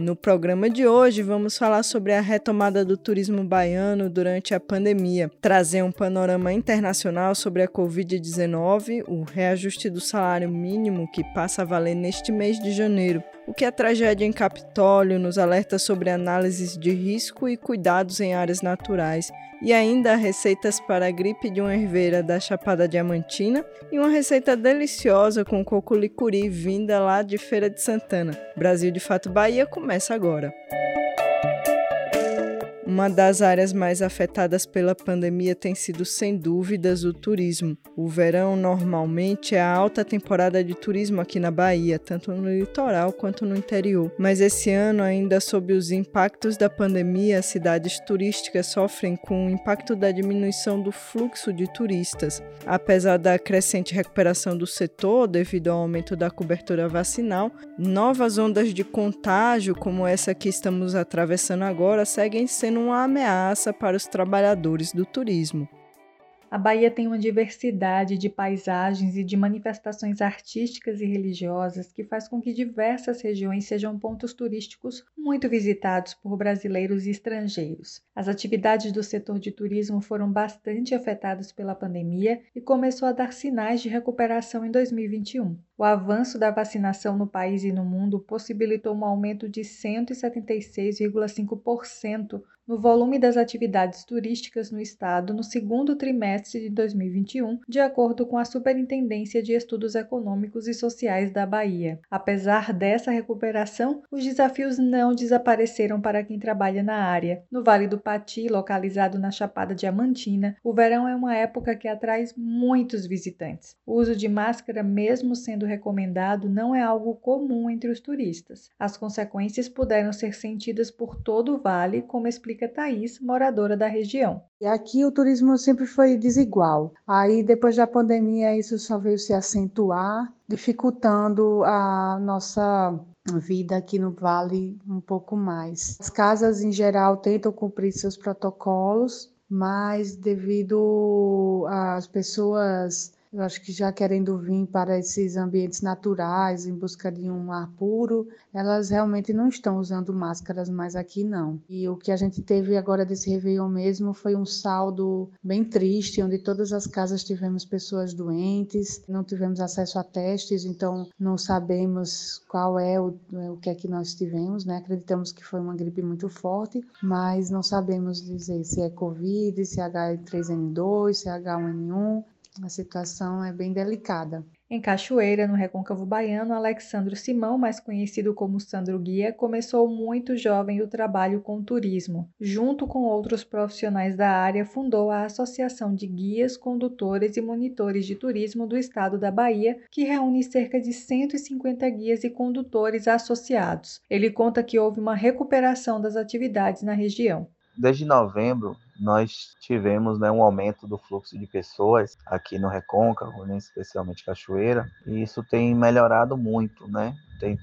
No programa de hoje, vamos falar sobre a retomada do turismo baiano durante a pandemia, trazer um panorama internacional sobre a Covid-19, o reajuste do salário mínimo que passa a valer neste mês de janeiro, o que a tragédia em Capitólio nos alerta sobre análises de risco e cuidados em áreas naturais e ainda receitas para a gripe de uma herveira da Chapada Diamantina e uma receita deliciosa com coco licuri vinda lá de Feira de Santana. Brasil de Fato Bahia começa agora. Uma das áreas mais afetadas pela pandemia tem sido, sem dúvidas, o turismo. O verão normalmente é a alta temporada de turismo aqui na Bahia, tanto no litoral quanto no interior. Mas esse ano, ainda sob os impactos da pandemia, cidades turísticas sofrem com o impacto da diminuição do fluxo de turistas. Apesar da crescente recuperação do setor devido ao aumento da cobertura vacinal, novas ondas de contágio, como essa que estamos atravessando agora, seguem sendo uma ameaça para os trabalhadores do turismo. A Bahia tem uma diversidade de paisagens e de manifestações artísticas e religiosas que faz com que diversas regiões sejam pontos turísticos muito visitados por brasileiros e estrangeiros. As atividades do setor de turismo foram bastante afetadas pela pandemia e começou a dar sinais de recuperação em 2021. O avanço da vacinação no país e no mundo possibilitou um aumento de 176,5% no volume das atividades turísticas no estado no segundo trimestre de 2021, de acordo com a Superintendência de Estudos Econômicos e Sociais da Bahia. Apesar dessa recuperação, os desafios não desapareceram para quem trabalha na área. No Vale do Pati, localizado na Chapada Diamantina, o verão é uma época que atrai muitos visitantes. O uso de máscara, mesmo sendo recomendado, não é algo comum entre os turistas. As consequências puderam ser sentidas por todo o vale, como explica Thaís, moradora da região. E aqui o turismo sempre foi desigual. Aí depois da pandemia isso só veio se acentuar, dificultando a nossa vida aqui no Vale um pouco mais. As casas em geral tentam cumprir seus protocolos, mas devido às pessoas eu acho que já querendo vir para esses ambientes naturais, em busca de um ar puro, elas realmente não estão usando máscaras mais aqui não. E o que a gente teve agora desse Réveillon mesmo foi um saldo bem triste, onde todas as casas tivemos pessoas doentes, não tivemos acesso a testes, então não sabemos qual é o, o que é que nós tivemos, né? Acreditamos que foi uma gripe muito forte, mas não sabemos dizer se é Covid, se é H3N2, se é H1N1, a situação é bem delicada. Em Cachoeira, no Recôncavo Baiano, Alexandro Simão, mais conhecido como Sandro Guia, começou muito jovem o trabalho com turismo. Junto com outros profissionais da área, fundou a Associação de Guias, Condutores e Monitores de Turismo do Estado da Bahia, que reúne cerca de 150 guias e condutores associados. Ele conta que houve uma recuperação das atividades na região. Desde novembro, nós tivemos né, um aumento do fluxo de pessoas aqui no Recôncavo, né, especialmente Cachoeira, e isso tem melhorado muito, né? Tem,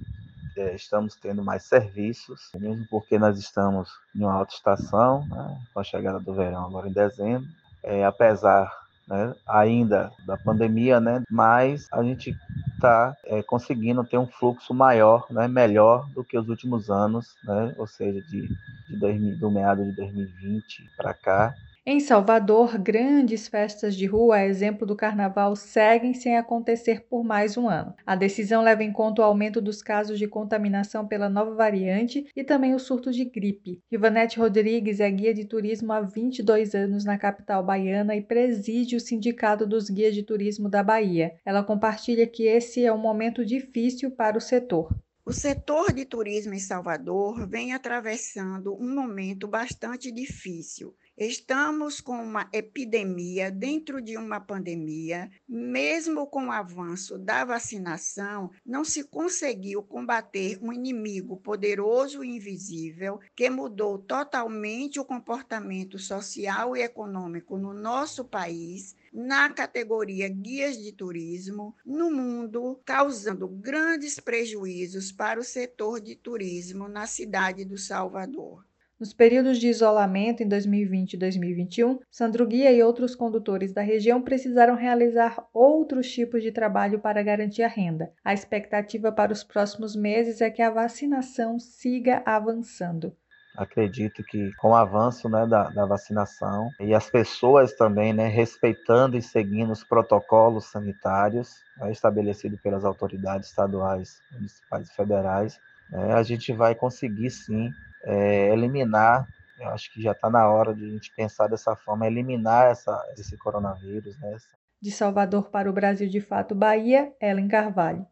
é, estamos tendo mais serviços, mesmo porque nós estamos em uma alta estação, né, com a chegada do verão agora em dezembro, é, apesar né, ainda da pandemia, né, mas a gente está é, conseguindo ter um fluxo maior, né, melhor do que os últimos anos, né, ou seja, de, de 2000, do meado de 2020 para cá. Em Salvador, grandes festas de rua, a exemplo do carnaval, seguem sem acontecer por mais um ano. A decisão leva em conta o aumento dos casos de contaminação pela nova variante e também o surto de gripe. Ivanete Rodrigues é guia de turismo há 22 anos na capital baiana e preside o Sindicato dos Guias de Turismo da Bahia. Ela compartilha que esse é um momento difícil para o setor. O setor de turismo em Salvador vem atravessando um momento bastante difícil. Estamos com uma epidemia dentro de uma pandemia. Mesmo com o avanço da vacinação, não se conseguiu combater um inimigo poderoso e invisível que mudou totalmente o comportamento social e econômico no nosso país na categoria guias de turismo no mundo, causando grandes prejuízos para o setor de turismo na cidade do Salvador. Nos períodos de isolamento em 2020 e 2021, Sandro Guia e outros condutores da região precisaram realizar outros tipos de trabalho para garantir a renda. A expectativa para os próximos meses é que a vacinação siga avançando. Acredito que com o avanço né, da, da vacinação e as pessoas também né, respeitando e seguindo os protocolos sanitários né, estabelecidos pelas autoridades estaduais, municipais e federais, né, a gente vai conseguir sim é, eliminar, eu acho que já está na hora de a gente pensar dessa forma, eliminar essa, esse coronavírus. Né? De Salvador para o Brasil de Fato, Bahia, Ellen Carvalho.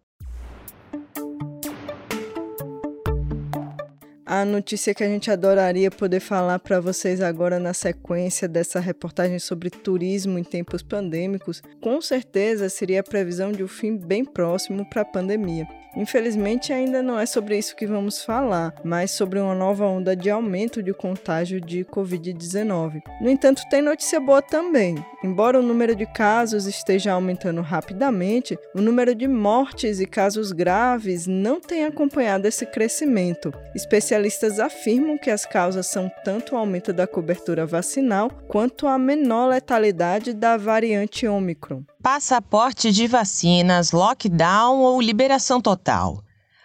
A notícia que a gente adoraria poder falar para vocês agora na sequência dessa reportagem sobre turismo em tempos pandêmicos, com certeza seria a previsão de um fim bem próximo para a pandemia. Infelizmente, ainda não é sobre isso que vamos falar, mas sobre uma nova onda de aumento de contágio de Covid-19. No entanto, tem notícia boa também. Embora o número de casos esteja aumentando rapidamente, o número de mortes e casos graves não tem acompanhado esse crescimento. Especialistas afirmam que as causas são tanto o aumento da cobertura vacinal quanto a menor letalidade da variante Ômicron passaporte de vacinas, lockdown ou liberação total.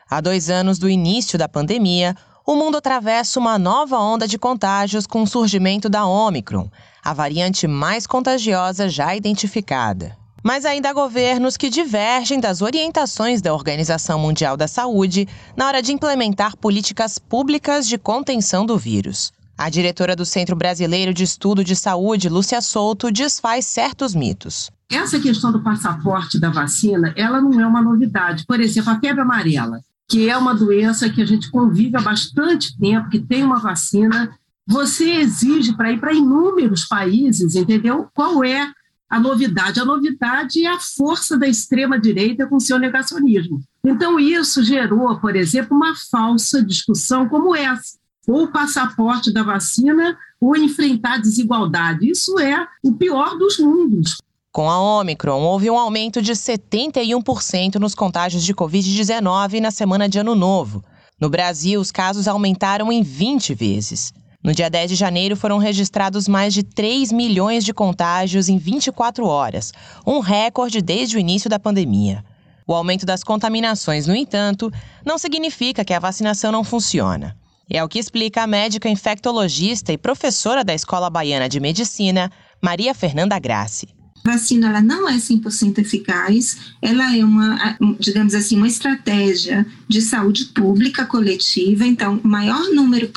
Há dois anos do início da pandemia, o mundo atravessa uma nova onda de contágios com o surgimento da Omicron, a variante mais contagiosa já identificada. Mas ainda há governos que divergem das orientações da Organização Mundial da Saúde na hora de implementar políticas públicas de contenção do vírus. A diretora do Centro Brasileiro de Estudo de Saúde, Lúcia Souto, desfaz certos mitos. Essa questão do passaporte da vacina, ela não é uma novidade. Por exemplo, a febre amarela, que é uma doença que a gente convive há bastante tempo, que tem uma vacina, você exige para ir para inúmeros países, entendeu? Qual é a novidade? A novidade é a força da extrema-direita com seu negacionismo. Então, isso gerou, por exemplo, uma falsa discussão como essa. Ou o passaporte da vacina ou enfrentar desigualdade. Isso é o pior dos mundos. Com a Omicron, houve um aumento de 71% nos contágios de Covid-19 na semana de Ano Novo. No Brasil, os casos aumentaram em 20 vezes. No dia 10 de janeiro, foram registrados mais de 3 milhões de contágios em 24 horas, um recorde desde o início da pandemia. O aumento das contaminações, no entanto, não significa que a vacinação não funciona. É o que explica a médica infectologista e professora da Escola Baiana de Medicina, Maria Fernanda Grassi. A vacina ela não é 100% eficaz, ela é uma, digamos assim, uma estratégia de saúde pública coletiva, então, maior número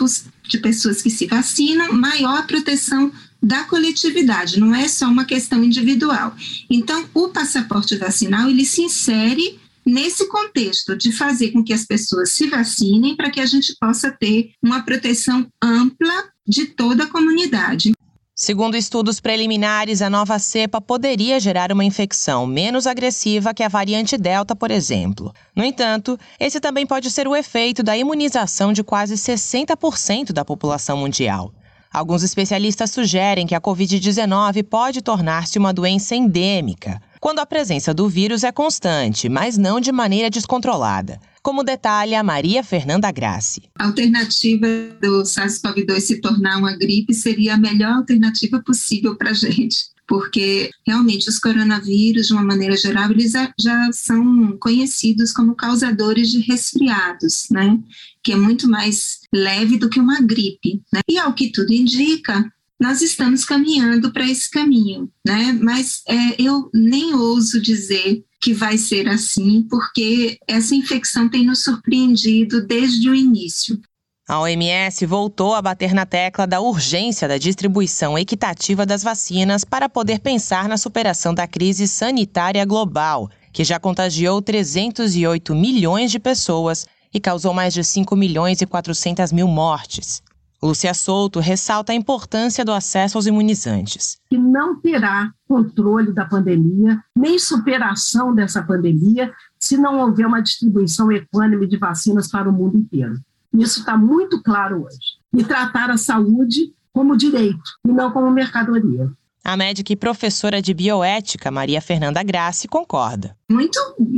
de pessoas que se vacinam, maior a proteção da coletividade, não é só uma questão individual. Então, o passaporte vacinal, ele se insere nesse contexto de fazer com que as pessoas se vacinem para que a gente possa ter uma proteção ampla de toda a comunidade. Segundo estudos preliminares, a nova cepa poderia gerar uma infecção menos agressiva que a variante Delta, por exemplo. No entanto, esse também pode ser o efeito da imunização de quase 60% da população mundial. Alguns especialistas sugerem que a Covid-19 pode tornar-se uma doença endêmica, quando a presença do vírus é constante, mas não de maneira descontrolada como detalha Maria Fernanda Grassi. A alternativa do SARS-CoV-2 se tornar uma gripe seria a melhor alternativa possível para a gente porque realmente os coronavírus, de uma maneira geral, eles já são conhecidos como causadores de resfriados, né? Que é muito mais leve do que uma gripe, né? E ao que tudo indica, nós estamos caminhando para esse caminho, né? Mas é, eu nem ouso dizer que vai ser assim, porque essa infecção tem nos surpreendido desde o início. A OMS voltou a bater na tecla da urgência da distribuição equitativa das vacinas para poder pensar na superação da crise sanitária global, que já contagiou 308 milhões de pessoas e causou mais de 5 milhões e 400 mil mortes. Lúcia Souto ressalta a importância do acesso aos imunizantes. Que não terá controle da pandemia, nem superação dessa pandemia, se não houver uma distribuição equânime de vacinas para o mundo inteiro. Isso está muito claro hoje. E tratar a saúde como direito e não como mercadoria. A médica e professora de bioética, Maria Fernanda Grassi, concorda. Muito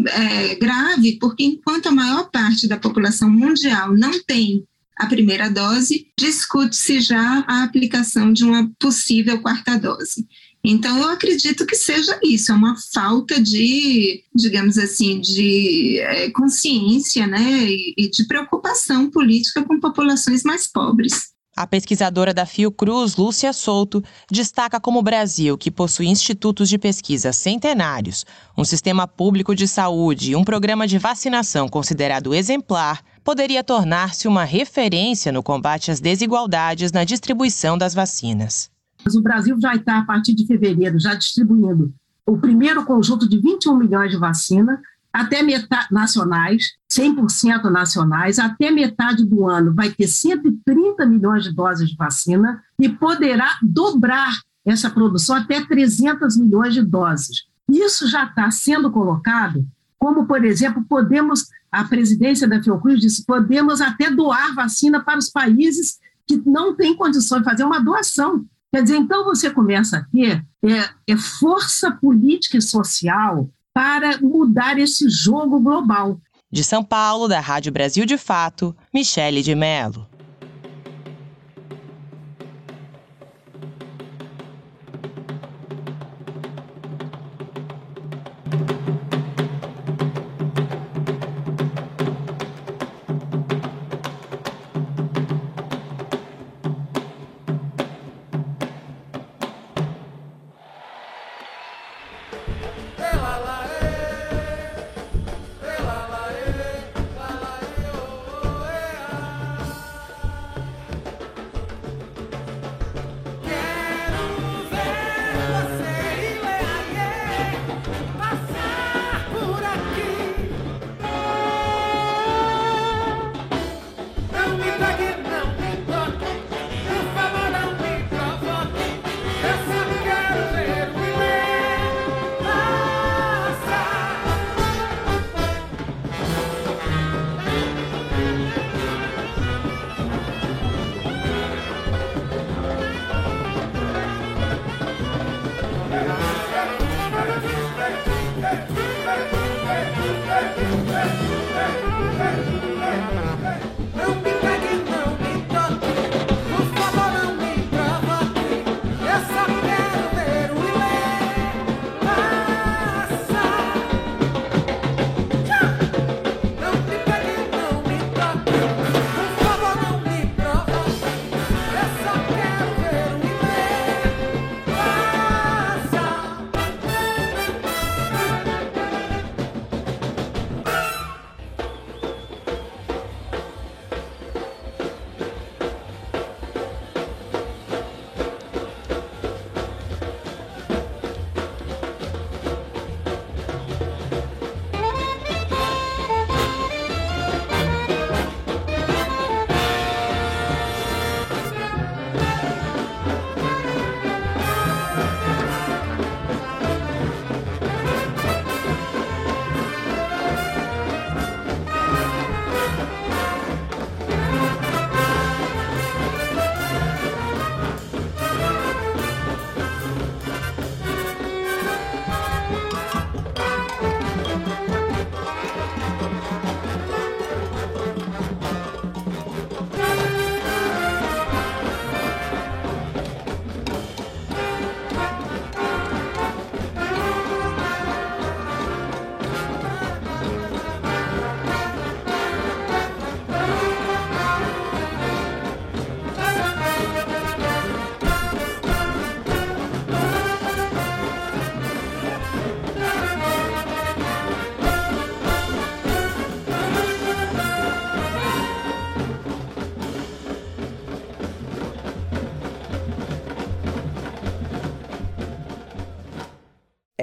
é, grave, porque enquanto a maior parte da população mundial não tem a primeira dose, discute-se já a aplicação de uma possível quarta dose. Então, eu acredito que seja isso, é uma falta de, digamos assim, de é, consciência né, e, e de preocupação política com populações mais pobres. A pesquisadora da Fiocruz, Lúcia Souto, destaca como o Brasil, que possui institutos de pesquisa centenários, um sistema público de saúde e um programa de vacinação considerado exemplar, poderia tornar-se uma referência no combate às desigualdades na distribuição das vacinas. O Brasil já está, a partir de fevereiro, já distribuindo o primeiro conjunto de 21 milhões de vacinas, até metade nacionais, 100% nacionais, até metade do ano vai ter 130 milhões de doses de vacina e poderá dobrar essa produção até 300 milhões de doses. Isso já está sendo colocado como, por exemplo, podemos, a presidência da Fiocruz disse, podemos até doar vacina para os países que não têm condições de fazer uma doação. Quer dizer, então você começa a ter é, é força política e social para mudar esse jogo global. De São Paulo, da Rádio Brasil de Fato, Michele de Mello.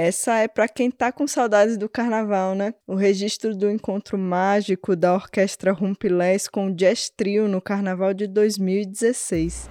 Essa é para quem tá com saudades do carnaval, né? O registro do encontro mágico da orquestra Rumpilés com o Jazz Trio no carnaval de 2016.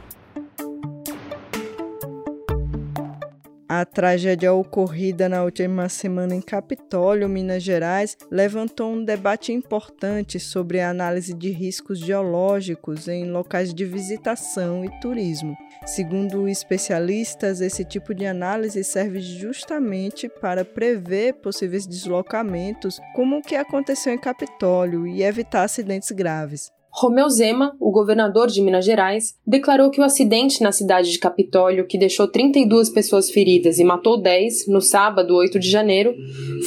A tragédia ocorrida na última semana em Capitólio, Minas Gerais, levantou um debate importante sobre a análise de riscos geológicos em locais de visitação e turismo. Segundo especialistas, esse tipo de análise serve justamente para prever possíveis deslocamentos, como o que aconteceu em Capitólio, e evitar acidentes graves. Romeu Zema, o governador de Minas Gerais, declarou que o acidente na cidade de Capitólio, que deixou 32 pessoas feridas e matou 10 no sábado, 8 de janeiro,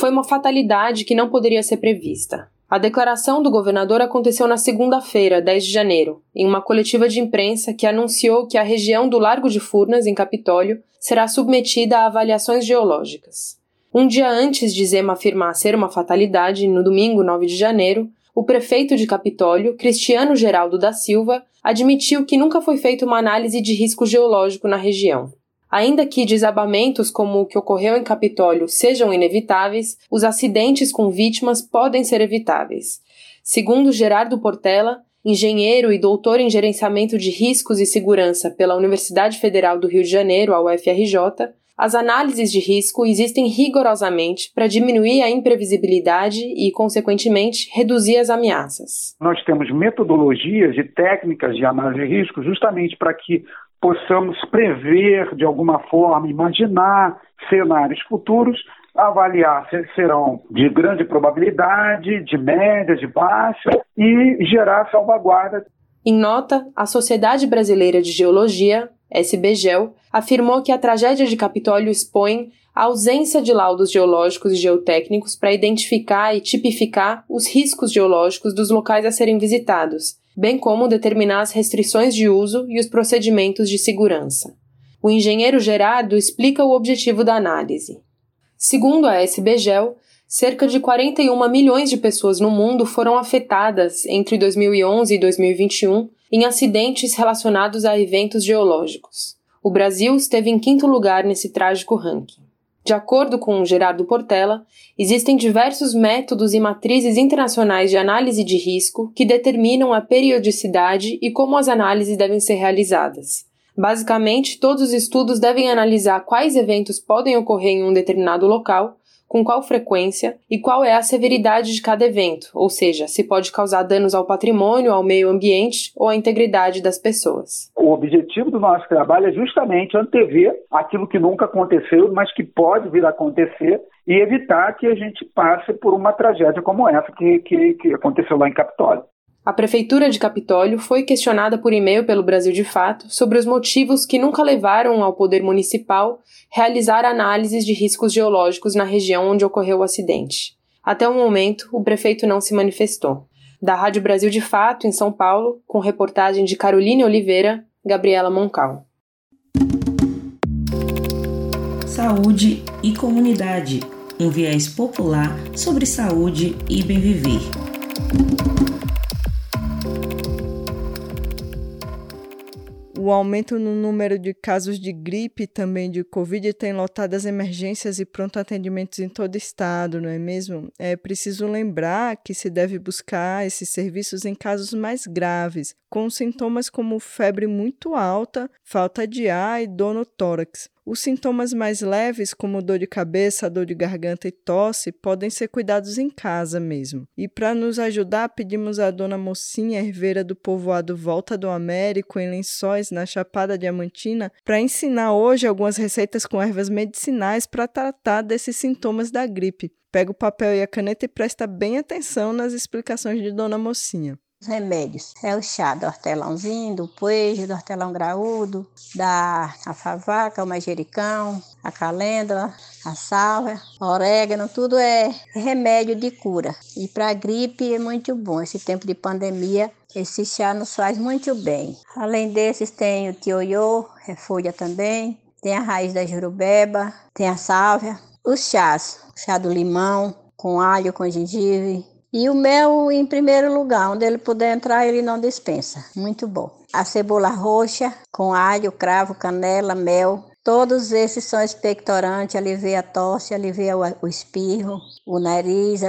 foi uma fatalidade que não poderia ser prevista. A declaração do governador aconteceu na segunda-feira, 10 de janeiro, em uma coletiva de imprensa que anunciou que a região do Largo de Furnas, em Capitólio, será submetida a avaliações geológicas. Um dia antes de Zema afirmar ser uma fatalidade, no domingo 9 de janeiro, o prefeito de Capitólio, Cristiano Geraldo da Silva, admitiu que nunca foi feita uma análise de risco geológico na região. Ainda que desabamentos como o que ocorreu em Capitólio sejam inevitáveis, os acidentes com vítimas podem ser evitáveis. Segundo Gerardo Portela, engenheiro e doutor em gerenciamento de riscos e segurança pela Universidade Federal do Rio de Janeiro, a UFRJ, as análises de risco existem rigorosamente para diminuir a imprevisibilidade e, consequentemente, reduzir as ameaças. Nós temos metodologias e técnicas de análise de risco justamente para que possamos prever, de alguma forma, imaginar cenários futuros, avaliar se serão de grande probabilidade, de média, de baixa e gerar salvaguarda. Em nota, a Sociedade Brasileira de Geologia SBGEL, afirmou que a tragédia de Capitólio expõe a ausência de laudos geológicos e geotécnicos para identificar e tipificar os riscos geológicos dos locais a serem visitados, bem como determinar as restrições de uso e os procedimentos de segurança. O engenheiro Gerardo explica o objetivo da análise. Segundo a SBGEL, cerca de 41 milhões de pessoas no mundo foram afetadas entre 2011 e 2021 em acidentes relacionados a eventos geológicos. O Brasil esteve em quinto lugar nesse trágico ranking. De acordo com Gerardo Portela, existem diversos métodos e matrizes internacionais de análise de risco que determinam a periodicidade e como as análises devem ser realizadas. Basicamente, todos os estudos devem analisar quais eventos podem ocorrer em um determinado local com qual frequência e qual é a severidade de cada evento, ou seja, se pode causar danos ao patrimônio, ao meio ambiente ou à integridade das pessoas. O objetivo do nosso trabalho é justamente antever aquilo que nunca aconteceu, mas que pode vir a acontecer e evitar que a gente passe por uma tragédia como essa que, que, que aconteceu lá em Capitólio. A Prefeitura de Capitólio foi questionada por e-mail pelo Brasil de Fato sobre os motivos que nunca levaram ao Poder Municipal realizar análises de riscos geológicos na região onde ocorreu o acidente. Até o momento, o prefeito não se manifestou. Da Rádio Brasil de Fato, em São Paulo, com reportagem de Caroline Oliveira, Gabriela Moncal. Saúde e comunidade um viés popular sobre saúde e bem viver. O aumento no número de casos de gripe também de Covid tem lotado as emergências e pronto atendimentos em todo o estado, não é mesmo? É preciso lembrar que se deve buscar esses serviços em casos mais graves, com sintomas como febre muito alta, falta de ar e dor no tórax. Os sintomas mais leves, como dor de cabeça, dor de garganta e tosse, podem ser cuidados em casa mesmo. E para nos ajudar, pedimos à dona Mocinha, herveira do povoado Volta do Américo, em Lençóis, na Chapada Diamantina, para ensinar hoje algumas receitas com ervas medicinais para tratar desses sintomas da gripe. Pega o papel e a caneta e presta bem atenção nas explicações de Dona Mocinha remédios. É o chá do hortelãozinho, do poejo, do hortelão graúdo, da afavaca, o manjericão, a calêndula, a salva, orégano, tudo é remédio de cura. E para gripe é muito bom. Esse tempo de pandemia, esse chá nos faz muito bem. Além desses, tem o tioiô, é folha também, tem a raiz da jurubeba, tem a sálvia, os chás, chá do limão, com alho, com gengibre, e o mel em primeiro lugar, onde ele puder entrar, ele não dispensa. Muito bom. A cebola roxa com alho, cravo, canela, mel Todos esses são expectorantes, alivia a tosse, alivia o, espirro, o nariz,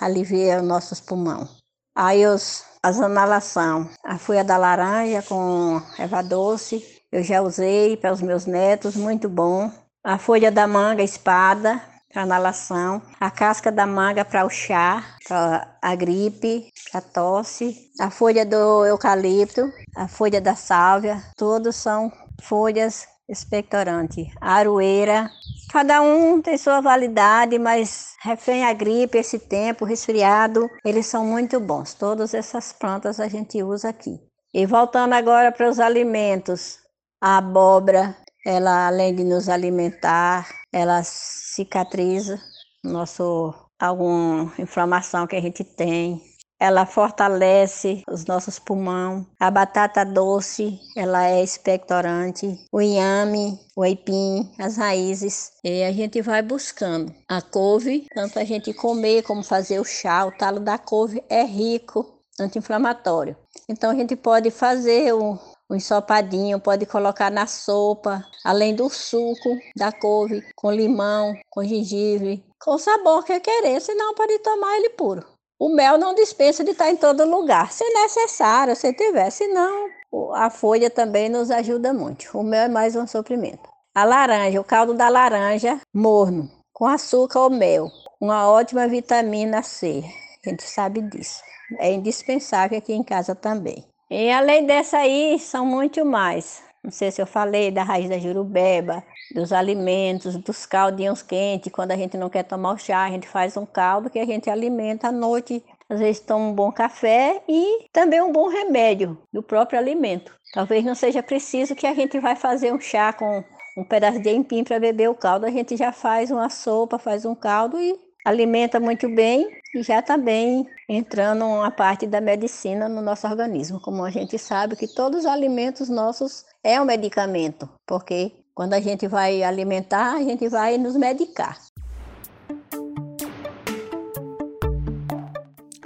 alivia os nossos pulmões. Aí os, as inalação, a folha da laranja com erva doce, eu já usei para os meus netos, muito bom. A folha da manga espada, para inalação, a casca da manga para o chá, para a gripe, para a tosse, a folha do eucalipto, a folha da sálvia, todos são folhas expectorante, aroeira. Cada um tem sua validade, mas refém a gripe, esse tempo, resfriado, eles são muito bons. Todas essas plantas a gente usa aqui. E voltando agora para os alimentos, a abóbora, ela além de nos alimentar, ela cicatriza nosso alguma inflamação que a gente tem, ela fortalece os nossos pulmões. A batata doce, ela é expectorante. O inhame, o aipim, as raízes. E a gente vai buscando. A couve, tanto a gente comer como fazer o chá. O talo da couve é rico, anti-inflamatório. Então a gente pode fazer o, um ensopadinho, pode colocar na sopa, além do suco da couve, com limão, com gengibre, com o sabor que querer, senão pode tomar ele puro. O mel não dispensa de estar em todo lugar, se necessário, se tiver, senão a folha também nos ajuda muito. O mel é mais um suprimento. A laranja, o caldo da laranja morno, com açúcar ou mel, uma ótima vitamina C. A gente sabe disso. É indispensável aqui em casa também. E além dessa aí, são muito mais. Não sei se eu falei da raiz da jurubeba, dos alimentos, dos caldinhos quentes. Quando a gente não quer tomar o chá, a gente faz um caldo que a gente alimenta à noite. Às vezes toma um bom café e também um bom remédio do próprio alimento. Talvez não seja preciso que a gente vai fazer um chá com um pedaço de empim para beber o caldo. A gente já faz uma sopa, faz um caldo e alimenta muito bem e já está bem entrando uma parte da medicina no nosso organismo. Como a gente sabe que todos os alimentos nossos é um medicamento, porque quando a gente vai alimentar, a gente vai nos medicar.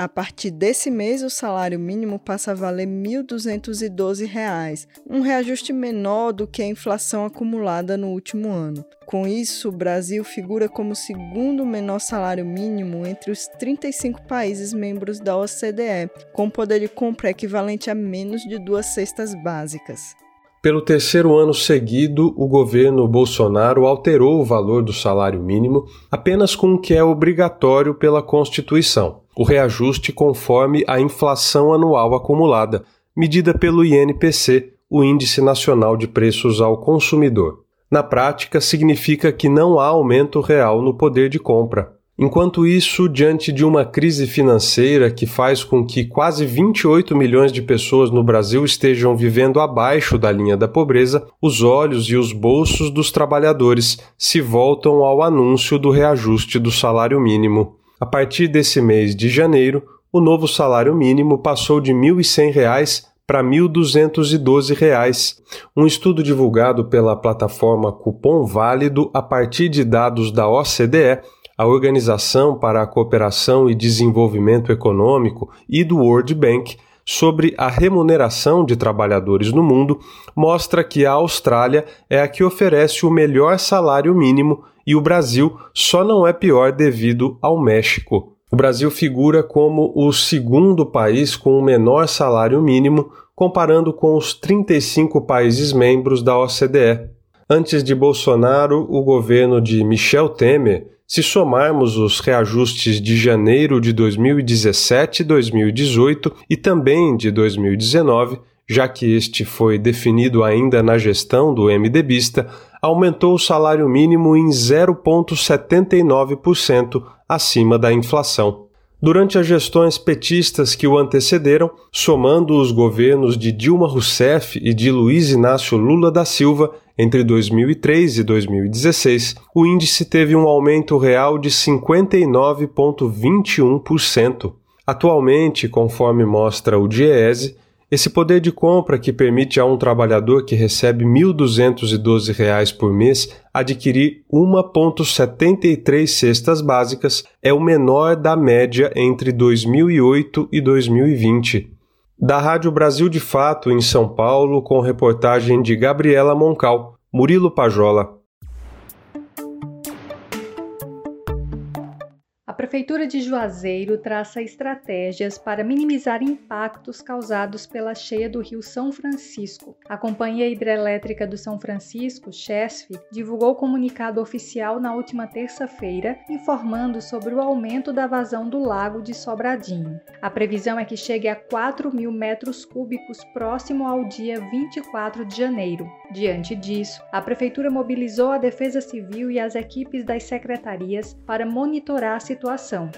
A partir desse mês, o salário mínimo passa a valer R$ 1.212, um reajuste menor do que a inflação acumulada no último ano. Com isso, o Brasil figura como o segundo menor salário mínimo entre os 35 países membros da OCDE, com poder de compra equivalente a menos de duas cestas básicas. Pelo terceiro ano seguido, o governo Bolsonaro alterou o valor do salário mínimo apenas com o que é obrigatório pela Constituição, o reajuste conforme a inflação anual acumulada, medida pelo INPC, o Índice Nacional de Preços ao Consumidor. Na prática, significa que não há aumento real no poder de compra. Enquanto isso, diante de uma crise financeira que faz com que quase 28 milhões de pessoas no Brasil estejam vivendo abaixo da linha da pobreza, os olhos e os bolsos dos trabalhadores se voltam ao anúncio do reajuste do salário mínimo. A partir desse mês de janeiro, o novo salário mínimo passou de R$ 1.100 para R$ 1.212. Um estudo divulgado pela plataforma Cupom Válido a partir de dados da OCDE a Organização para a Cooperação e Desenvolvimento Econômico e do World Bank sobre a remuneração de trabalhadores no mundo mostra que a Austrália é a que oferece o melhor salário mínimo e o Brasil só não é pior devido ao México. O Brasil figura como o segundo país com o menor salário mínimo, comparando com os 35 países membros da OCDE. Antes de Bolsonaro, o governo de Michel Temer se somarmos os reajustes de janeiro de 2017 e 2018 e também de 2019, já que este foi definido ainda na gestão do MDBista, aumentou o salário mínimo em 0,79% acima da inflação. Durante as gestões petistas que o antecederam, somando os governos de Dilma Rousseff e de Luiz Inácio Lula da Silva, entre 2003 e 2016, o índice teve um aumento real de 59,21%. Atualmente, conforme mostra o DIEESE, esse poder de compra que permite a um trabalhador que recebe R$ 1.212 por mês adquirir 1,73 cestas básicas é o menor da média entre 2008 e 2020. Da Rádio Brasil de Fato, em São Paulo, com reportagem de Gabriela Moncal, Murilo Pajola. Prefeitura de Juazeiro traça estratégias para minimizar impactos causados pela cheia do Rio São Francisco. A Companhia Hidrelétrica do São Francisco, CHESF, divulgou comunicado oficial na última terça-feira informando sobre o aumento da vazão do lago de Sobradinho. A previsão é que chegue a 4 mil metros cúbicos próximo ao dia 24 de janeiro. Diante disso, a Prefeitura mobilizou a Defesa Civil e as equipes das secretarias para monitorar a situação situação.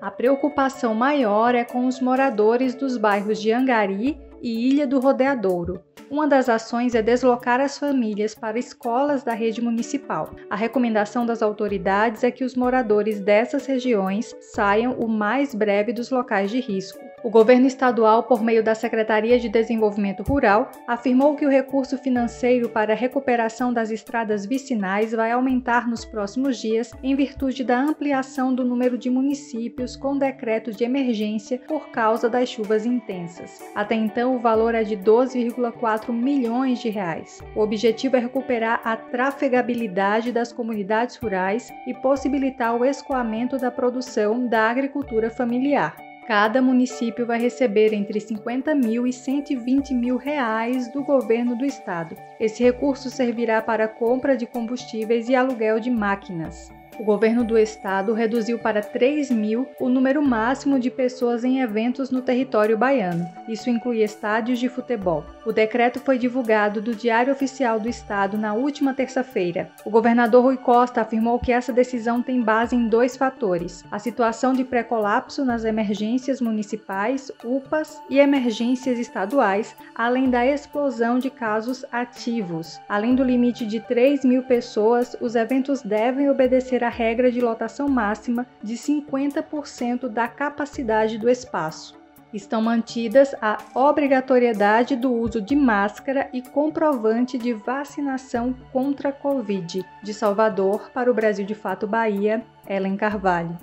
A preocupação maior é com os moradores dos bairros de Angari e Ilha do Rodeadouro. Uma das ações é deslocar as famílias para escolas da rede municipal. A recomendação das autoridades é que os moradores dessas regiões saiam o mais breve dos locais de risco. O governo estadual, por meio da Secretaria de Desenvolvimento Rural, afirmou que o recurso financeiro para a recuperação das estradas vicinais vai aumentar nos próximos dias em virtude da ampliação do número de municípios com decreto de emergência por causa das chuvas intensas. Até então, o valor é de 12,4 milhões de reais. O objetivo é recuperar a trafegabilidade das comunidades rurais e possibilitar o escoamento da produção da agricultura familiar. Cada município vai receber entre 50 mil e 120 mil reais do governo do estado. Esse recurso servirá para compra de combustíveis e aluguel de máquinas. O governo do estado reduziu para 3 mil o número máximo de pessoas em eventos no território baiano. Isso inclui estádios de futebol. O decreto foi divulgado do Diário Oficial do Estado na última terça-feira. O governador Rui Costa afirmou que essa decisão tem base em dois fatores: a situação de pré-colapso nas emergências municipais, UPAs e emergências estaduais, além da explosão de casos ativos. Além do limite de 3 mil pessoas, os eventos devem obedecer a regra de lotação máxima de 50% da capacidade do espaço. Estão mantidas a obrigatoriedade do uso de máscara e comprovante de vacinação contra a Covid. De Salvador para o Brasil de Fato Bahia, Ellen Carvalho.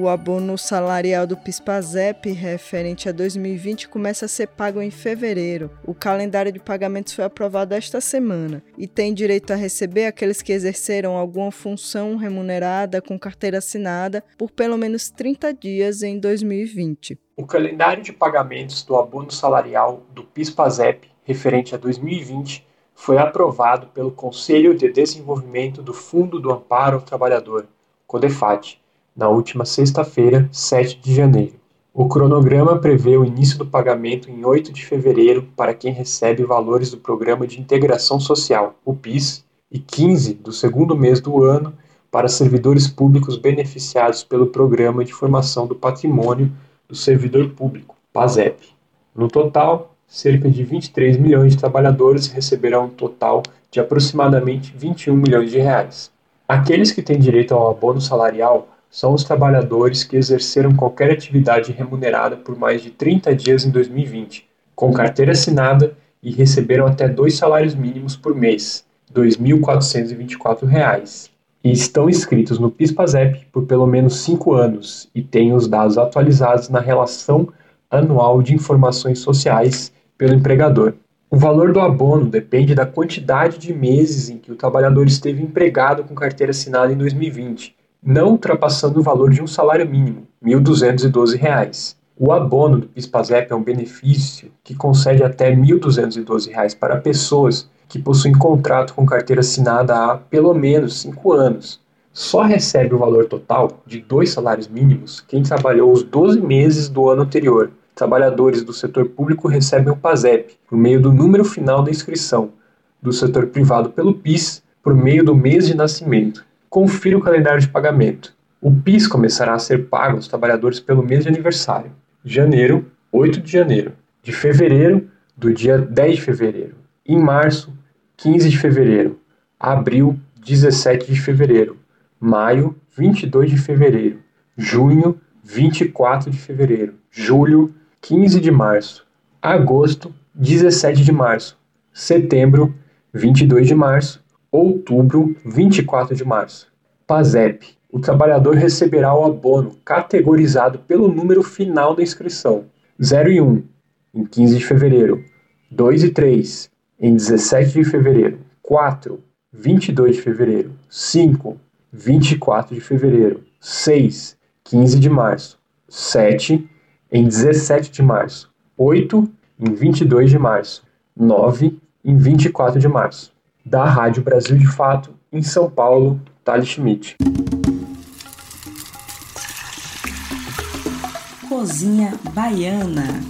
O abono salarial do PISPAZEP referente a 2020 começa a ser pago em fevereiro. O calendário de pagamentos foi aprovado esta semana e tem direito a receber aqueles que exerceram alguma função remunerada com carteira assinada por pelo menos 30 dias em 2020. O calendário de pagamentos do abono salarial do PISPAZEP referente a 2020 foi aprovado pelo Conselho de Desenvolvimento do Fundo do Amparo ao Trabalhador, CODEFAT na última sexta-feira, 7 de janeiro. O cronograma prevê o início do pagamento em 8 de fevereiro para quem recebe valores do Programa de Integração Social, o PIS, e 15 do segundo mês do ano para servidores públicos beneficiados pelo Programa de Formação do Patrimônio do Servidor Público, PASEP. No total, cerca de 23 milhões de trabalhadores receberão um total de aproximadamente 21 milhões de reais. Aqueles que têm direito ao abono salarial são os trabalhadores que exerceram qualquer atividade remunerada por mais de 30 dias em 2020, com carteira assinada e receberam até dois salários mínimos por mês, R$ 2.424, e estão inscritos no PIS/PASEP por pelo menos cinco anos e têm os dados atualizados na Relação Anual de Informações Sociais pelo empregador. O valor do abono depende da quantidade de meses em que o trabalhador esteve empregado com carteira assinada em 2020 não ultrapassando o valor de um salário mínimo, R$ 1.212. O abono do PIS/PASEP é um benefício que concede até R$ 1.212 para pessoas que possuem contrato com carteira assinada há pelo menos cinco anos. Só recebe o valor total de dois salários mínimos quem trabalhou os 12 meses do ano anterior. Trabalhadores do setor público recebem o PASEP por meio do número final da inscrição, do setor privado pelo PIS por meio do mês de nascimento Confira o calendário de pagamento. O PIS começará a ser pago aos trabalhadores pelo mês de aniversário. Janeiro, 8 de janeiro. De fevereiro, do dia 10 de fevereiro. Em março, 15 de fevereiro. Abril, 17 de fevereiro. Maio, 22 de fevereiro. Junho, 24 de fevereiro. Julho, 15 de março. Agosto, 17 de março. Setembro, 22 de março outubro, 24 de março. PASEP. O trabalhador receberá o abono categorizado pelo número final da inscrição, 0 e 1. em 15 de fevereiro. 2 e 3, em 17 de fevereiro. 4, 22 de fevereiro. 5, 24 de fevereiro. 6, 15 de março. 7, em 17 de março. 8, em 22 de março. 9, em 24 de março. Da Rádio Brasil de Fato, em São Paulo, Thales Schmidt. Cozinha Baiana.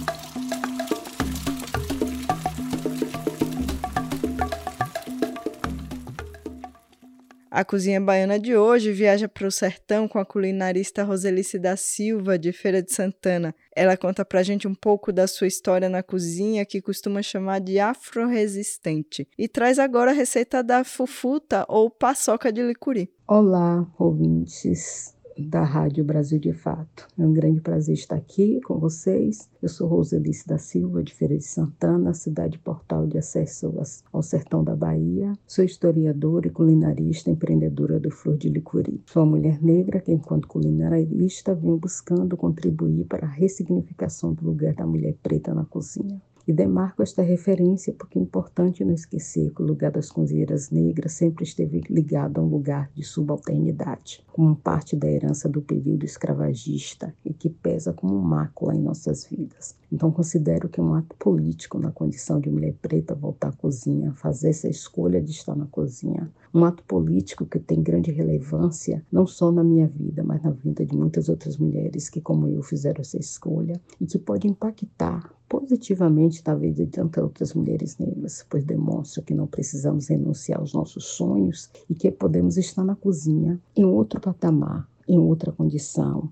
A cozinha baiana de hoje viaja para o sertão com a culinarista Roselice da Silva, de Feira de Santana. Ela conta para a gente um pouco da sua história na cozinha, que costuma chamar de afro-resistente, e traz agora a receita da fufuta ou paçoca de licuri. Olá, ouvintes da Rádio Brasil de Fato. É um grande prazer estar aqui com vocês. Eu sou Roselice da Silva, de Feira de Santana, cidade portal de acesso ao sertão da Bahia. Sou historiadora e culinarista, empreendedora do Flor de Licuri. Sou uma mulher negra que, enquanto culinarista, vim buscando contribuir para a ressignificação do lugar da mulher preta na cozinha. E demarco esta referência porque é importante não esquecer que o lugar das cozinheiras negras sempre esteve ligado a um lugar de subalternidade, como parte da herança do período escravagista e que pesa como mácula em nossas vidas. Então considero que é um ato político na condição de mulher preta voltar à cozinha, fazer essa escolha de estar na cozinha, um ato político que tem grande relevância não só na minha vida, mas na vida de muitas outras mulheres que como eu fizeram essa escolha e que pode impactar positivamente na vida de tantas outras mulheres negras, pois demonstra que não precisamos renunciar aos nossos sonhos e que podemos estar na cozinha em outro patamar, em outra condição,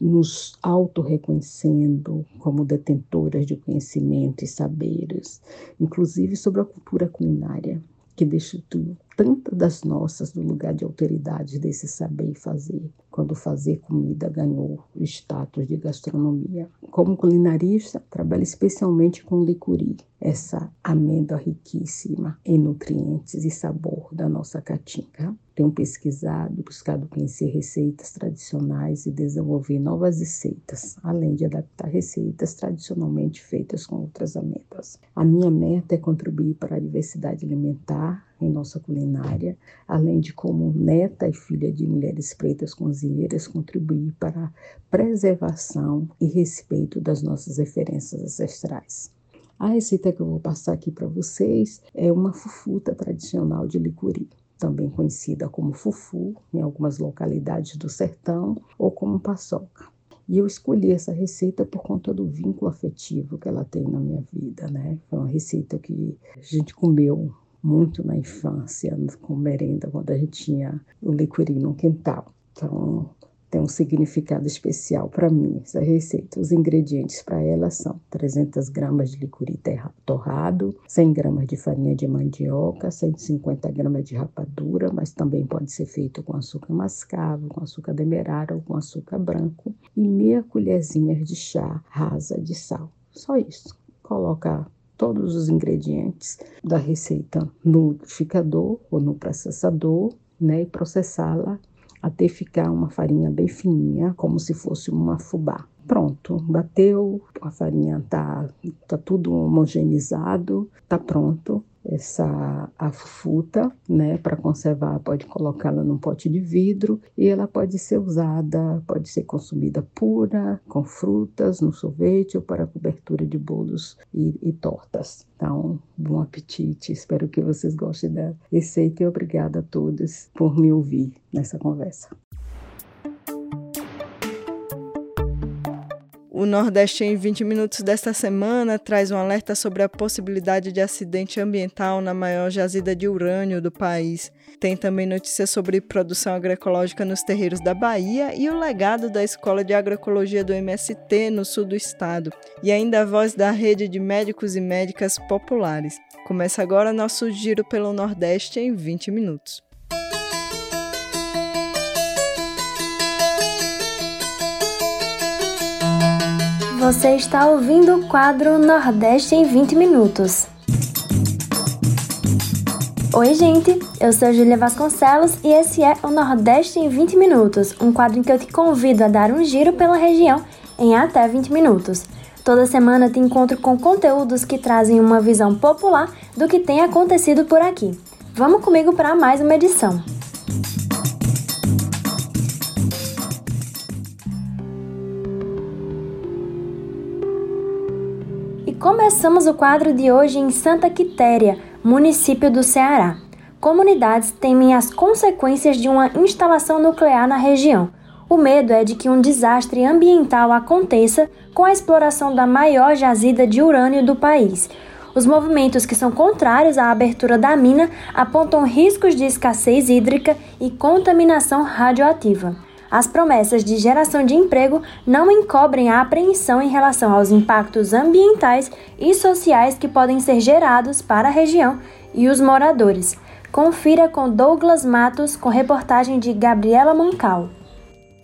nos auto-reconhecendo como detentoras de conhecimento e saberes, inclusive sobre a cultura culinária, que destituiu tantas das nossas do lugar de autoridade desse saber e fazer, quando fazer comida ganhou status de gastronomia. Como culinarista, trabalho especialmente com licuri, essa amêndoa riquíssima em nutrientes e sabor da nossa caatinga. Tenho pesquisado, buscado conhecer receitas tradicionais e desenvolver novas receitas, além de adaptar receitas tradicionalmente feitas com outras amêndoas. A minha meta é contribuir para a diversidade alimentar em nossa culinária, além de como neta e filha de mulheres pretas cozinheiras contribuir para a preservação e respeito das nossas referências ancestrais. A receita que eu vou passar aqui para vocês é uma fufuta tradicional de licuri, também conhecida como fufu em algumas localidades do sertão ou como paçoca. E eu escolhi essa receita por conta do vínculo afetivo que ela tem na minha vida, né? Foi uma receita que a gente comeu muito na infância, com merenda, quando a gente tinha o licuri no quintal. Então, tem um significado especial para mim essa receita. Os ingredientes para ela são 300 gramas de licuri torrado, 100 gramas de farinha de mandioca, 150 gramas de rapadura, mas também pode ser feito com açúcar mascavo, com açúcar demerara ou com açúcar branco, e meia colherzinha de chá rasa de sal. Só isso. Coloca todos os ingredientes da receita no liquidificador ou no processador, né, e processá-la até ficar uma farinha bem fininha, como se fosse uma fubá. Pronto, bateu, a farinha tá, tá tudo homogeneizado, tá pronto essa a fruta, né, para conservar, pode colocá-la num pote de vidro e ela pode ser usada, pode ser consumida pura, com frutas, no sorvete ou para cobertura de bolos e, e tortas. Então, bom apetite, espero que vocês gostem da receita e obrigada a todos por me ouvir nessa conversa. O Nordeste em 20 Minutos desta semana traz um alerta sobre a possibilidade de acidente ambiental na maior jazida de urânio do país. Tem também notícias sobre produção agroecológica nos terreiros da Bahia e o legado da Escola de Agroecologia do MST no sul do estado. E ainda a voz da rede de médicos e médicas populares. Começa agora nosso giro pelo Nordeste em 20 minutos. Você está ouvindo o quadro Nordeste em 20 Minutos. Oi, gente! Eu sou Julia Vasconcelos e esse é o Nordeste em 20 Minutos, um quadro em que eu te convido a dar um giro pela região em até 20 minutos. Toda semana te encontro com conteúdos que trazem uma visão popular do que tem acontecido por aqui. Vamos comigo para mais uma edição. Começamos o quadro de hoje em Santa Quitéria, município do Ceará. Comunidades temem as consequências de uma instalação nuclear na região o medo é de que um desastre ambiental aconteça com a exploração da maior jazida de urânio do país. Os movimentos que são contrários à abertura da mina apontam riscos de escassez hídrica e contaminação radioativa. As promessas de geração de emprego não encobrem a apreensão em relação aos impactos ambientais e sociais que podem ser gerados para a região e os moradores. Confira com Douglas Matos, com reportagem de Gabriela Moncal.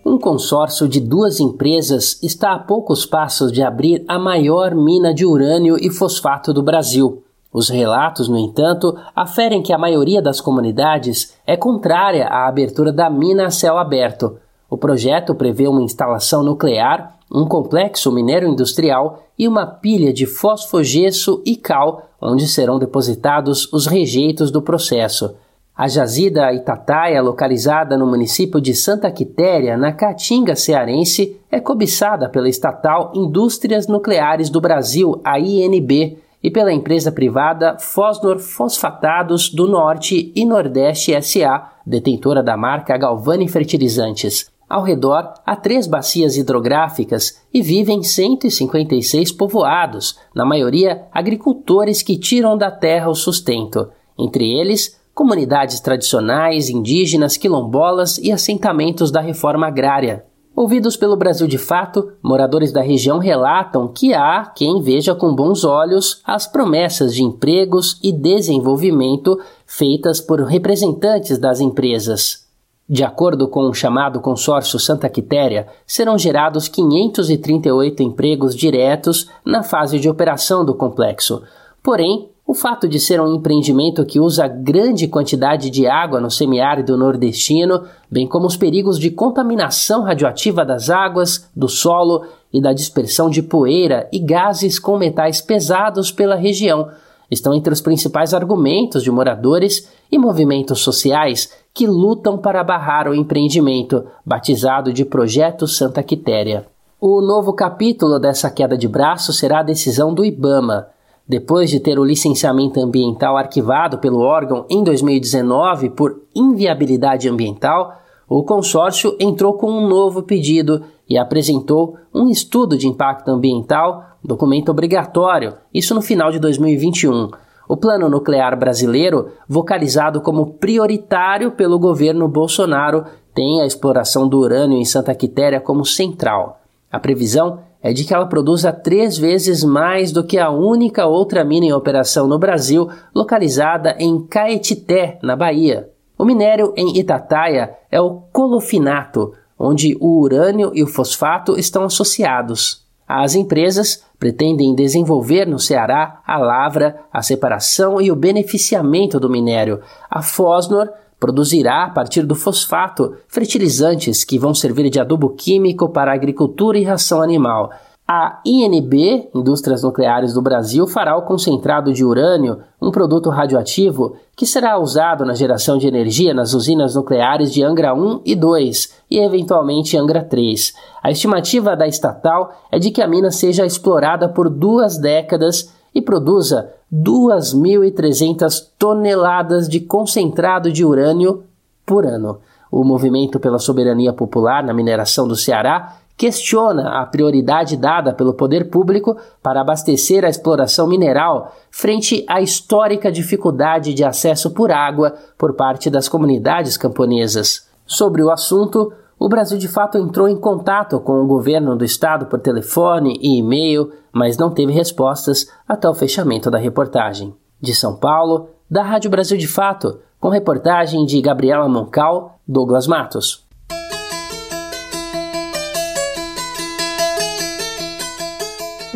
Um consórcio de duas empresas está a poucos passos de abrir a maior mina de urânio e fosfato do Brasil. Os relatos, no entanto, aferem que a maioria das comunidades é contrária à abertura da mina a céu aberto. O projeto prevê uma instalação nuclear, um complexo minério industrial e uma pilha de fosfogesso e cal, onde serão depositados os rejeitos do processo. A jazida Itataia, localizada no município de Santa Quitéria, na Caatinga cearense, é cobiçada pela estatal Indústrias Nucleares do Brasil, a INB, e pela empresa privada Fosnor Fosfatados do Norte e Nordeste SA, detentora da marca Galvani Fertilizantes. Ao redor há três bacias hidrográficas e vivem 156 povoados, na maioria agricultores que tiram da terra o sustento. Entre eles, comunidades tradicionais, indígenas, quilombolas e assentamentos da reforma agrária. Ouvidos pelo Brasil de Fato, moradores da região relatam que há quem veja com bons olhos as promessas de empregos e desenvolvimento feitas por representantes das empresas. De acordo com o chamado consórcio Santa Quitéria, serão gerados 538 empregos diretos na fase de operação do complexo. Porém, o fato de ser um empreendimento que usa grande quantidade de água no semiárido nordestino, bem como os perigos de contaminação radioativa das águas, do solo e da dispersão de poeira e gases com metais pesados pela região, estão entre os principais argumentos de moradores e movimentos sociais que lutam para barrar o empreendimento, batizado de Projeto Santa Quitéria. O novo capítulo dessa queda de braço será a decisão do IBAMA depois de ter o licenciamento ambiental arquivado pelo órgão em 2019 por inviabilidade ambiental, o consórcio entrou com um novo pedido e apresentou um estudo de impacto ambiental, documento obrigatório, isso no final de 2021. O Plano Nuclear Brasileiro, vocalizado como prioritário pelo governo Bolsonaro, tem a exploração do urânio em Santa Quitéria como central. A previsão é de que ela produza três vezes mais do que a única outra mina em operação no Brasil, localizada em Caetité, na Bahia. O minério em Itataia é o colofinato, onde o urânio e o fosfato estão associados. As empresas pretendem desenvolver no Ceará a lavra, a separação e o beneficiamento do minério. A Fosnor produzirá, a partir do fosfato, fertilizantes que vão servir de adubo químico para agricultura e ração animal. A INB, Indústrias Nucleares do Brasil, fará o concentrado de urânio, um produto radioativo que será usado na geração de energia nas usinas nucleares de Angra 1 e 2 e eventualmente Angra 3. A estimativa da estatal é de que a mina seja explorada por duas décadas e produza 2.300 toneladas de concentrado de urânio por ano. O Movimento pela Soberania Popular na Mineração do Ceará questiona a prioridade dada pelo poder público para abastecer a exploração mineral frente à histórica dificuldade de acesso por água por parte das comunidades camponesas. Sobre o assunto, o Brasil de fato entrou em contato com o governo do estado por telefone e e-mail, mas não teve respostas até o fechamento da reportagem. De São Paulo, da Rádio Brasil de Fato, com reportagem de Gabriela Moncal, Douglas Matos.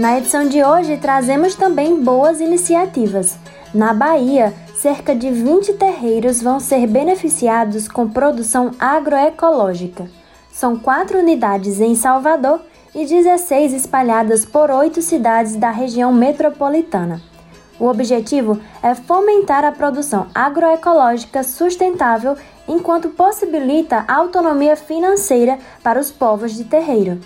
Na edição de hoje trazemos também boas iniciativas. Na Bahia, cerca de 20 terreiros vão ser beneficiados com produção agroecológica. São quatro unidades em Salvador e 16 espalhadas por oito cidades da região metropolitana. O objetivo é fomentar a produção agroecológica sustentável enquanto possibilita autonomia financeira para os povos de terreiro.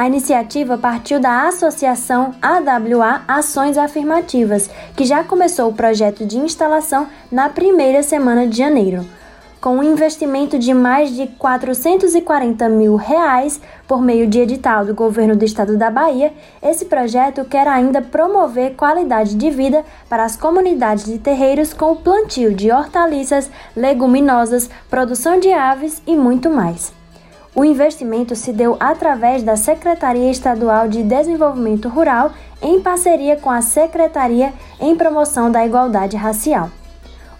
A iniciativa partiu da Associação AWA Ações Afirmativas, que já começou o projeto de instalação na primeira semana de janeiro. Com um investimento de mais de 440 mil reais por meio de edital do governo do estado da Bahia, esse projeto quer ainda promover qualidade de vida para as comunidades de terreiros com o plantio de hortaliças, leguminosas, produção de aves e muito mais. O investimento se deu através da Secretaria Estadual de Desenvolvimento Rural, em parceria com a Secretaria em Promoção da Igualdade Racial.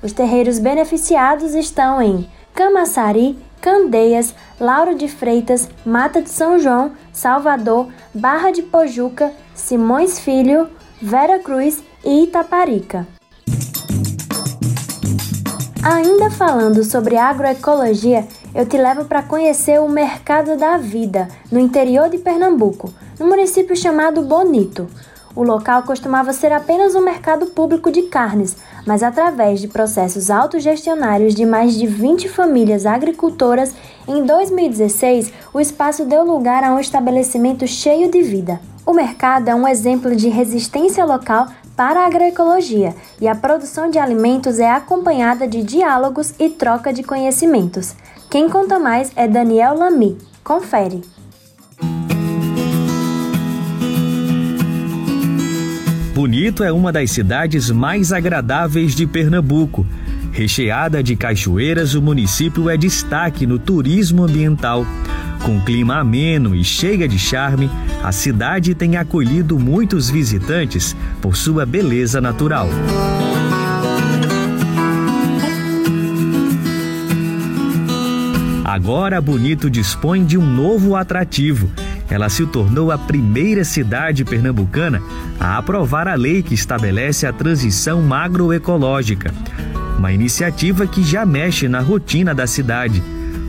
Os terreiros beneficiados estão em Camaçari, Candeias, Lauro de Freitas, Mata de São João, Salvador, Barra de Pojuca, Simões Filho, Vera Cruz e Itaparica. Ainda falando sobre agroecologia, eu te levo para conhecer o Mercado da Vida, no interior de Pernambuco, no município chamado Bonito. O local costumava ser apenas um mercado público de carnes, mas através de processos autogestionários de mais de 20 famílias agricultoras, em 2016 o espaço deu lugar a um estabelecimento cheio de vida. O mercado é um exemplo de resistência local para a agroecologia e a produção de alimentos é acompanhada de diálogos e troca de conhecimentos. Quem conta mais é Daniel Lamy. Confere. Bonito é uma das cidades mais agradáveis de Pernambuco. Recheada de cachoeiras, o município é destaque no turismo ambiental. Com clima ameno e cheia de charme, a cidade tem acolhido muitos visitantes por sua beleza natural. Agora Bonito dispõe de um novo atrativo ela se tornou a primeira cidade pernambucana a aprovar a lei que estabelece a transição agroecológica. Uma iniciativa que já mexe na rotina da cidade.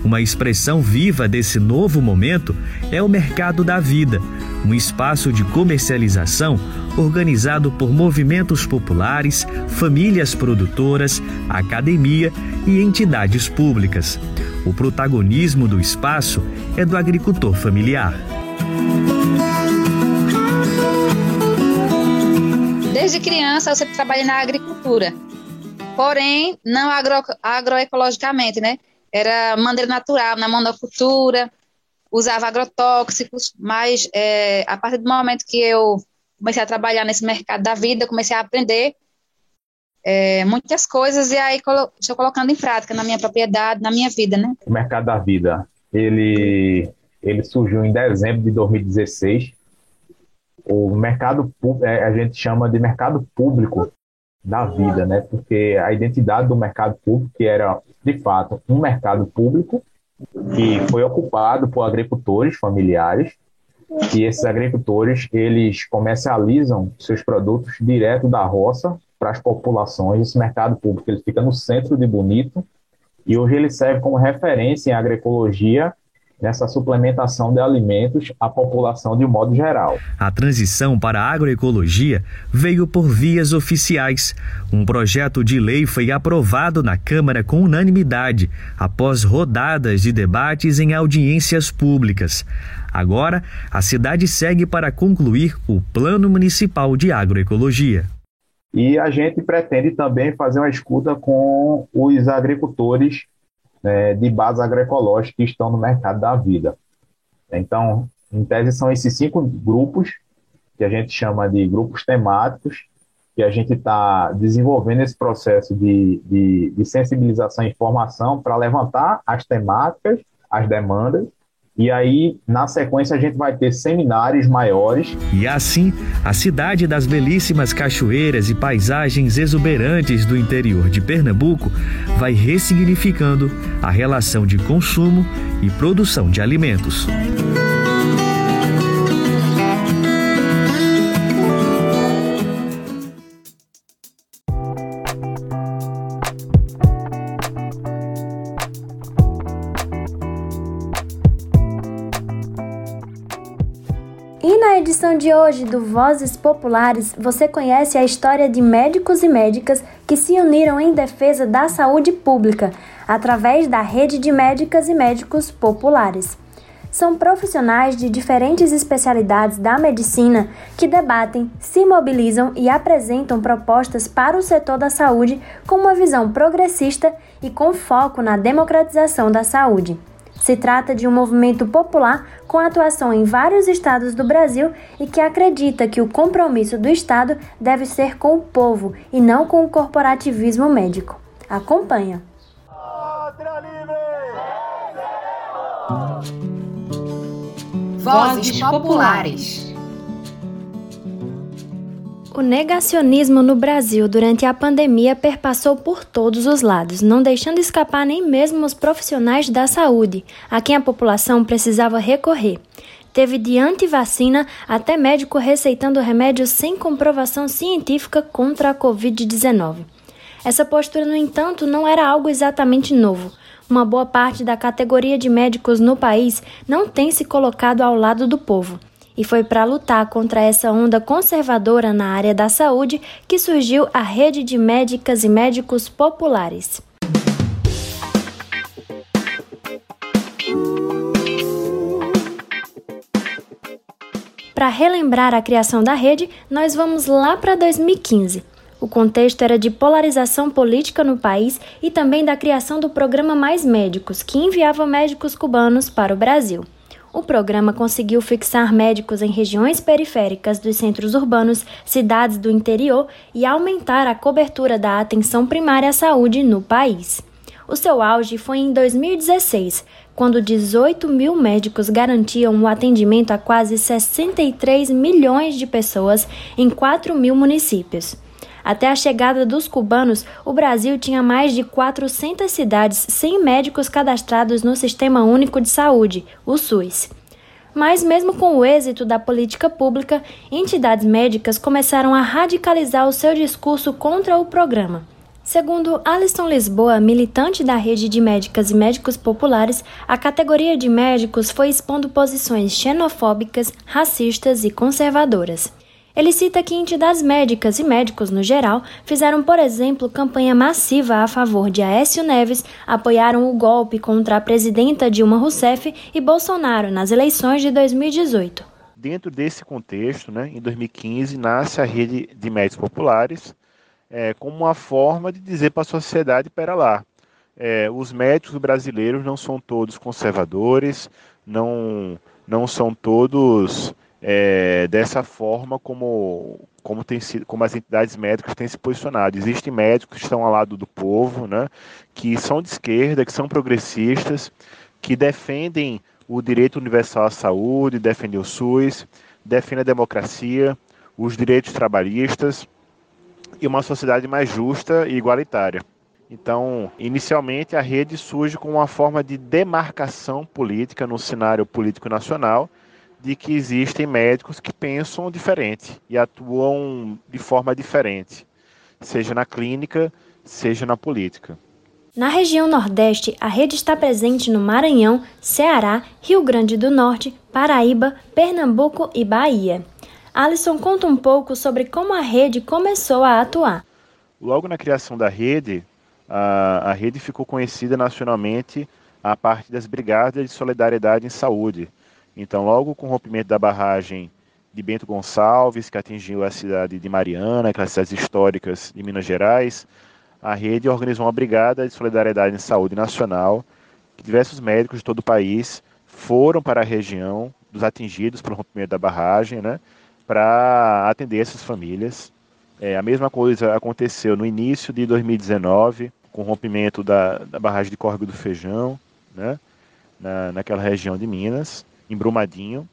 Uma expressão viva desse novo momento é o Mercado da Vida, um espaço de comercialização organizado por movimentos populares, famílias produtoras, academia e entidades públicas. O protagonismo do espaço é do agricultor familiar. Desde criança eu sempre trabalhei na agricultura, porém não agro, agroecologicamente, né? Era maneira natural, na monocultura, usava agrotóxicos, mas é, a partir do momento que eu comecei a trabalhar nesse mercado da vida, comecei a aprender é, muitas coisas e aí colo estou colocando em prática na minha propriedade, na minha vida, né? O mercado da vida, ele ele surgiu em dezembro de 2016. O mercado é, a gente chama de mercado público da vida, né? Porque a identidade do mercado público que era de fato um mercado público que foi ocupado por agricultores familiares e esses agricultores eles comercializam seus produtos direto da roça para as populações. Esse mercado público ele fica no centro de Bonito e hoje ele serve como referência em agroecologia nessa suplementação de alimentos à população de modo geral. A transição para a agroecologia veio por vias oficiais. Um projeto de lei foi aprovado na Câmara com unanimidade, após rodadas de debates em audiências públicas. Agora, a cidade segue para concluir o Plano Municipal de Agroecologia. E a gente pretende também fazer uma escuta com os agricultores né, de base agroecológica que estão no mercado da vida. Então, em tese, são esses cinco grupos, que a gente chama de grupos temáticos, que a gente está desenvolvendo esse processo de, de, de sensibilização e informação para levantar as temáticas, as demandas, e aí, na sequência, a gente vai ter seminários maiores. E assim, a cidade das belíssimas cachoeiras e paisagens exuberantes do interior de Pernambuco vai ressignificando a relação de consumo e produção de alimentos. Edição de hoje do Vozes Populares, você conhece a história de médicos e médicas que se uniram em defesa da saúde pública através da rede de médicas e médicos populares. São profissionais de diferentes especialidades da medicina que debatem, se mobilizam e apresentam propostas para o setor da saúde com uma visão progressista e com foco na democratização da saúde. Se trata de um movimento popular com atuação em vários estados do Brasil e que acredita que o compromisso do Estado deve ser com o povo e não com o corporativismo médico. Acompanha. Vozes Populares. O negacionismo no Brasil durante a pandemia perpassou por todos os lados, não deixando escapar nem mesmo os profissionais da saúde, a quem a população precisava recorrer. Teve de antivacina até médico receitando remédios sem comprovação científica contra a Covid-19. Essa postura, no entanto, não era algo exatamente novo. Uma boa parte da categoria de médicos no país não tem se colocado ao lado do povo e foi para lutar contra essa onda conservadora na área da saúde que surgiu a rede de médicas e médicos populares. Para relembrar a criação da rede, nós vamos lá para 2015. O contexto era de polarização política no país e também da criação do programa Mais Médicos, que enviava médicos cubanos para o Brasil. O programa conseguiu fixar médicos em regiões periféricas dos centros urbanos, cidades do interior e aumentar a cobertura da atenção primária à saúde no país. O seu auge foi em 2016, quando 18 mil médicos garantiam o atendimento a quase 63 milhões de pessoas em 4 mil municípios. Até a chegada dos cubanos, o Brasil tinha mais de 400 cidades sem médicos cadastrados no Sistema Único de Saúde, o SUS. Mas, mesmo com o êxito da política pública, entidades médicas começaram a radicalizar o seu discurso contra o programa. Segundo Alisson Lisboa, militante da rede de médicas e médicos populares, a categoria de médicos foi expondo posições xenofóbicas, racistas e conservadoras. Ele cita que entidades médicas e médicos no geral fizeram, por exemplo, campanha massiva a favor de Aécio Neves, apoiaram o golpe contra a presidenta Dilma Rousseff e Bolsonaro nas eleições de 2018. Dentro desse contexto, né, em 2015, nasce a rede de médicos populares é, como uma forma de dizer para a sociedade: para lá, é, os médicos brasileiros não são todos conservadores, não, não são todos é, dessa forma como, como, tem sido, como as entidades médicas têm se posicionado. Existem médicos que estão ao lado do povo, né, que são de esquerda, que são progressistas, que defendem o direito universal à saúde, defendem o SUS, defendem a democracia, os direitos trabalhistas e uma sociedade mais justa e igualitária. Então, inicialmente, a rede surge como uma forma de demarcação política no cenário político nacional de que existem médicos que pensam diferente e atuam de forma diferente, seja na clínica, seja na política. Na região Nordeste, a rede está presente no Maranhão, Ceará, Rio Grande do Norte, Paraíba, Pernambuco e Bahia. Alisson conta um pouco sobre como a rede começou a atuar. Logo na criação da rede, a, a rede ficou conhecida nacionalmente a partir das Brigadas de Solidariedade em Saúde, então, logo com o rompimento da barragem de Bento Gonçalves, que atingiu a cidade de Mariana, aquelas cidades históricas de Minas Gerais, a rede organizou uma brigada de solidariedade em saúde nacional, que diversos médicos de todo o país foram para a região dos atingidos pelo rompimento da barragem, né, para atender essas famílias. É, a mesma coisa aconteceu no início de 2019, com o rompimento da, da barragem de Córrego do Feijão, né, na, naquela região de Minas em Brumadinho.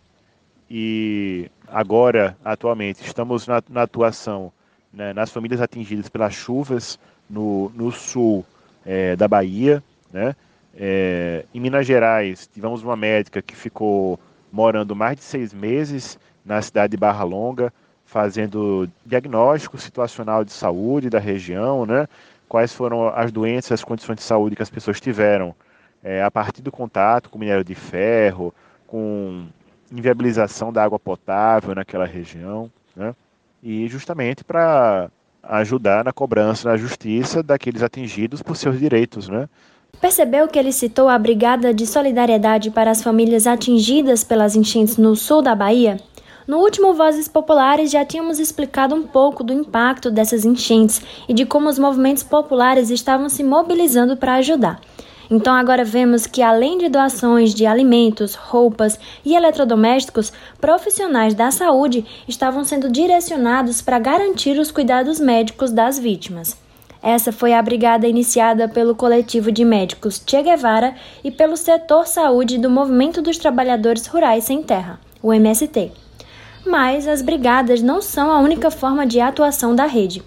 E agora, atualmente, estamos na, na atuação né, nas famílias atingidas pelas chuvas no, no sul é, da Bahia. Né? É, em Minas Gerais, tivemos uma médica que ficou morando mais de seis meses na cidade de Barra Longa, fazendo diagnóstico situacional de saúde da região, né? quais foram as doenças, as condições de saúde que as pessoas tiveram é, a partir do contato com minério de ferro, com inviabilização da água potável naquela região, né? e justamente para ajudar na cobrança na justiça daqueles atingidos por seus direitos, né? Percebeu que ele citou a Brigada de Solidariedade para as famílias atingidas pelas enchentes no sul da Bahia? No último Vozes Populares já tínhamos explicado um pouco do impacto dessas enchentes e de como os movimentos populares estavam se mobilizando para ajudar. Então agora vemos que além de doações de alimentos, roupas e eletrodomésticos, profissionais da saúde estavam sendo direcionados para garantir os cuidados médicos das vítimas. Essa foi a brigada iniciada pelo coletivo de médicos Che Guevara e pelo setor saúde do Movimento dos Trabalhadores Rurais Sem Terra, o MST. Mas as brigadas não são a única forma de atuação da rede.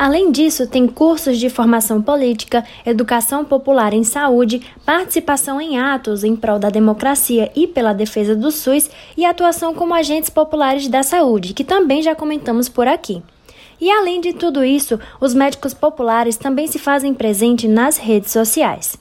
Além disso, tem cursos de formação política, educação popular em saúde, participação em atos em prol da democracia e pela defesa do SUS e atuação como agentes populares da saúde, que também já comentamos por aqui. E além de tudo isso, os médicos populares também se fazem presente nas redes sociais.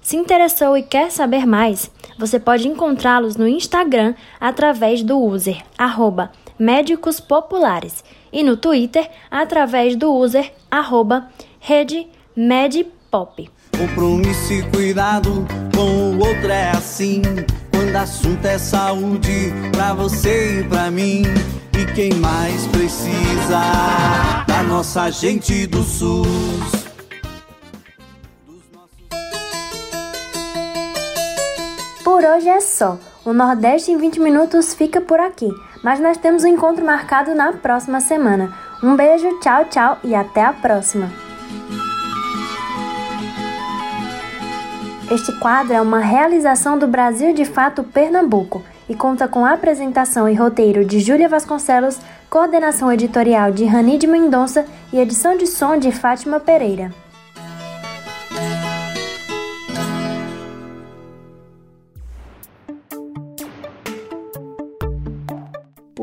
Se interessou e quer saber mais, você pode encontrá-los no Instagram através do user arroba médicos populares e no Twitter através do user arroba rede medpop. Compromisso e cuidado com o outro é assim. Quando assunto é saúde pra você e pra mim. E quem mais precisa da nossa gente do SUS. Por hoje é só. O Nordeste em 20 minutos fica por aqui, mas nós temos um encontro marcado na próxima semana. Um beijo, tchau, tchau e até a próxima! Este quadro é uma realização do Brasil de Fato Pernambuco e conta com apresentação e roteiro de Júlia Vasconcelos, coordenação editorial de Rani de Mendonça e edição de som de Fátima Pereira.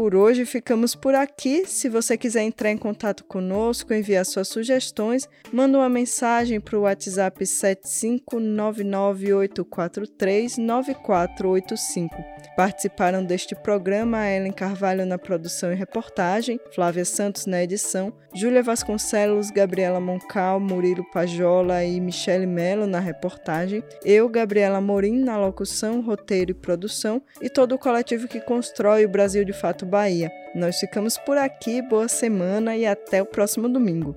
Por hoje ficamos por aqui. Se você quiser entrar em contato conosco, enviar suas sugestões, manda uma mensagem para o WhatsApp 75998439485. Participaram deste programa a Ellen Carvalho na produção e reportagem, Flávia Santos na edição, Júlia Vasconcelos, Gabriela Moncal, Murilo Pajola e Michele Melo na reportagem, eu, Gabriela Morim, na locução, roteiro e produção, e todo o coletivo que constrói o Brasil de Fato Bahia. Nós ficamos por aqui, boa semana e até o próximo domingo.